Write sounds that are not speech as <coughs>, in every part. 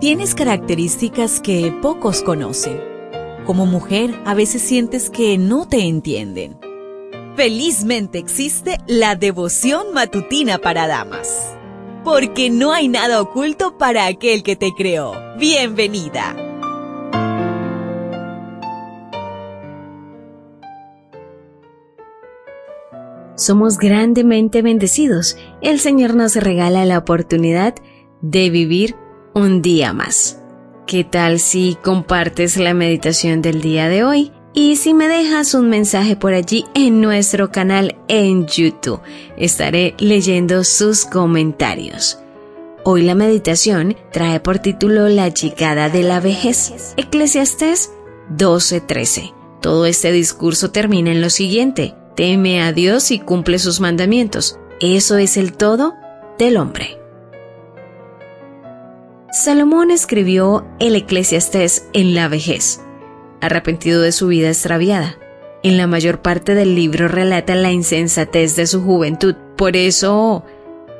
Tienes características que pocos conocen. Como mujer, a veces sientes que no te entienden. Felizmente existe la devoción matutina para damas. Porque no hay nada oculto para aquel que te creó. Bienvenida. Somos grandemente bendecidos. El Señor nos regala la oportunidad de vivir un día más. ¿Qué tal si compartes la meditación del día de hoy? Y si me dejas un mensaje por allí en nuestro canal en YouTube, estaré leyendo sus comentarios. Hoy la meditación trae por título La llegada de la vejez. Eclesiastés 12:13. Todo este discurso termina en lo siguiente. Teme a Dios y cumple sus mandamientos. Eso es el todo del hombre. Salomón escribió el Eclesiastés en la vejez, arrepentido de su vida extraviada. En la mayor parte del libro relata la insensatez de su juventud. Por eso,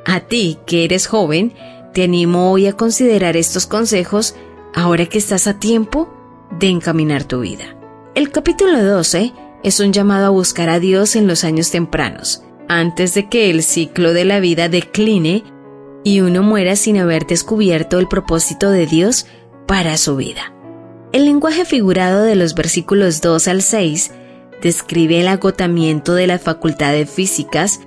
a ti que eres joven, te animo hoy a considerar estos consejos ahora que estás a tiempo de encaminar tu vida. El capítulo 12 es un llamado a buscar a Dios en los años tempranos, antes de que el ciclo de la vida decline y uno muera sin haber descubierto el propósito de Dios para su vida. El lenguaje figurado de los versículos 2 al 6 describe el agotamiento de las facultades físicas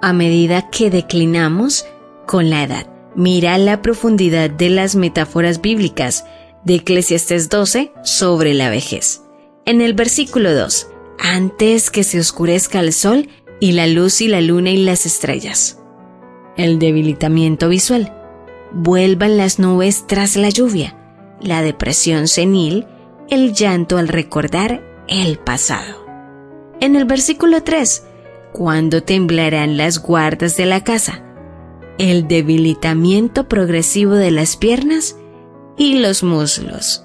a medida que declinamos con la edad. Mira la profundidad de las metáforas bíblicas de Eclesiastes 12 sobre la vejez. En el versículo 2, antes que se oscurezca el sol y la luz y la luna y las estrellas el debilitamiento visual, vuelvan las nubes tras la lluvia, la depresión senil, el llanto al recordar el pasado. En el versículo 3, cuando temblarán las guardas de la casa, el debilitamiento progresivo de las piernas y los muslos.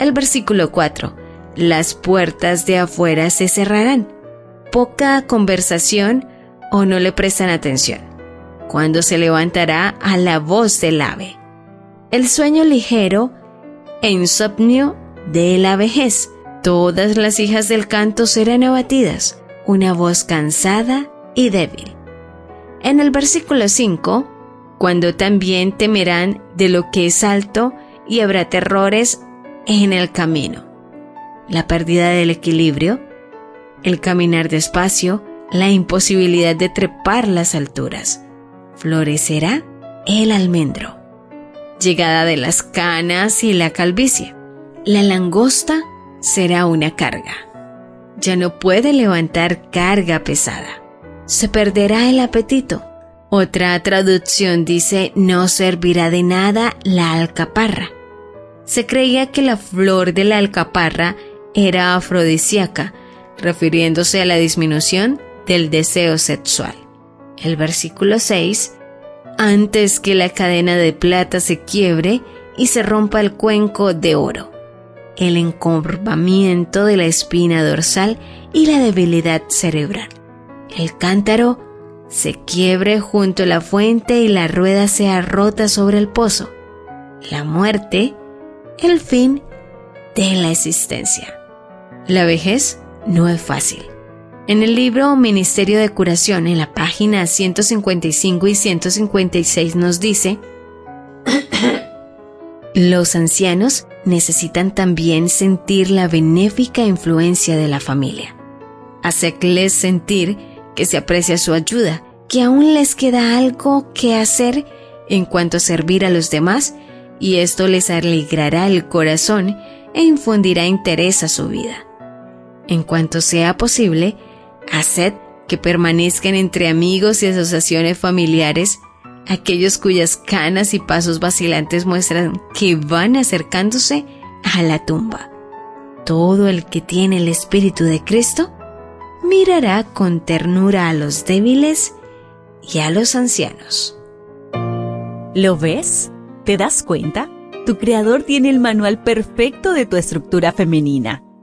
El versículo 4, las puertas de afuera se cerrarán, poca conversación o no le prestan atención cuando se levantará a la voz del ave. El sueño ligero e insomnio de la vejez. Todas las hijas del canto serán abatidas, una voz cansada y débil. En el versículo 5, cuando también temerán de lo que es alto y habrá terrores en el camino. La pérdida del equilibrio, el caminar despacio, la imposibilidad de trepar las alturas florecerá el almendro. Llegada de las canas y la calvicie. La langosta será una carga. Ya no puede levantar carga pesada. Se perderá el apetito. Otra traducción dice no servirá de nada la alcaparra. Se creía que la flor de la alcaparra era afrodisíaca, refiriéndose a la disminución del deseo sexual el versículo 6, antes que la cadena de plata se quiebre y se rompa el cuenco de oro, el encorvamiento de la espina dorsal y la debilidad cerebral. El cántaro se quiebre junto a la fuente y la rueda sea rota sobre el pozo. La muerte, el fin de la existencia. La vejez no es fácil en el libro Ministerio de Curación, en la página 155 y 156 nos dice, <coughs> los ancianos necesitan también sentir la benéfica influencia de la familia. Hacerles sentir que se aprecia su ayuda, que aún les queda algo que hacer en cuanto a servir a los demás, y esto les alegrará el corazón e infundirá interés a su vida. En cuanto sea posible, Haced que permanezcan entre amigos y asociaciones familiares aquellos cuyas canas y pasos vacilantes muestran que van acercándose a la tumba. Todo el que tiene el Espíritu de Cristo mirará con ternura a los débiles y a los ancianos. ¿Lo ves? ¿Te das cuenta? Tu creador tiene el manual perfecto de tu estructura femenina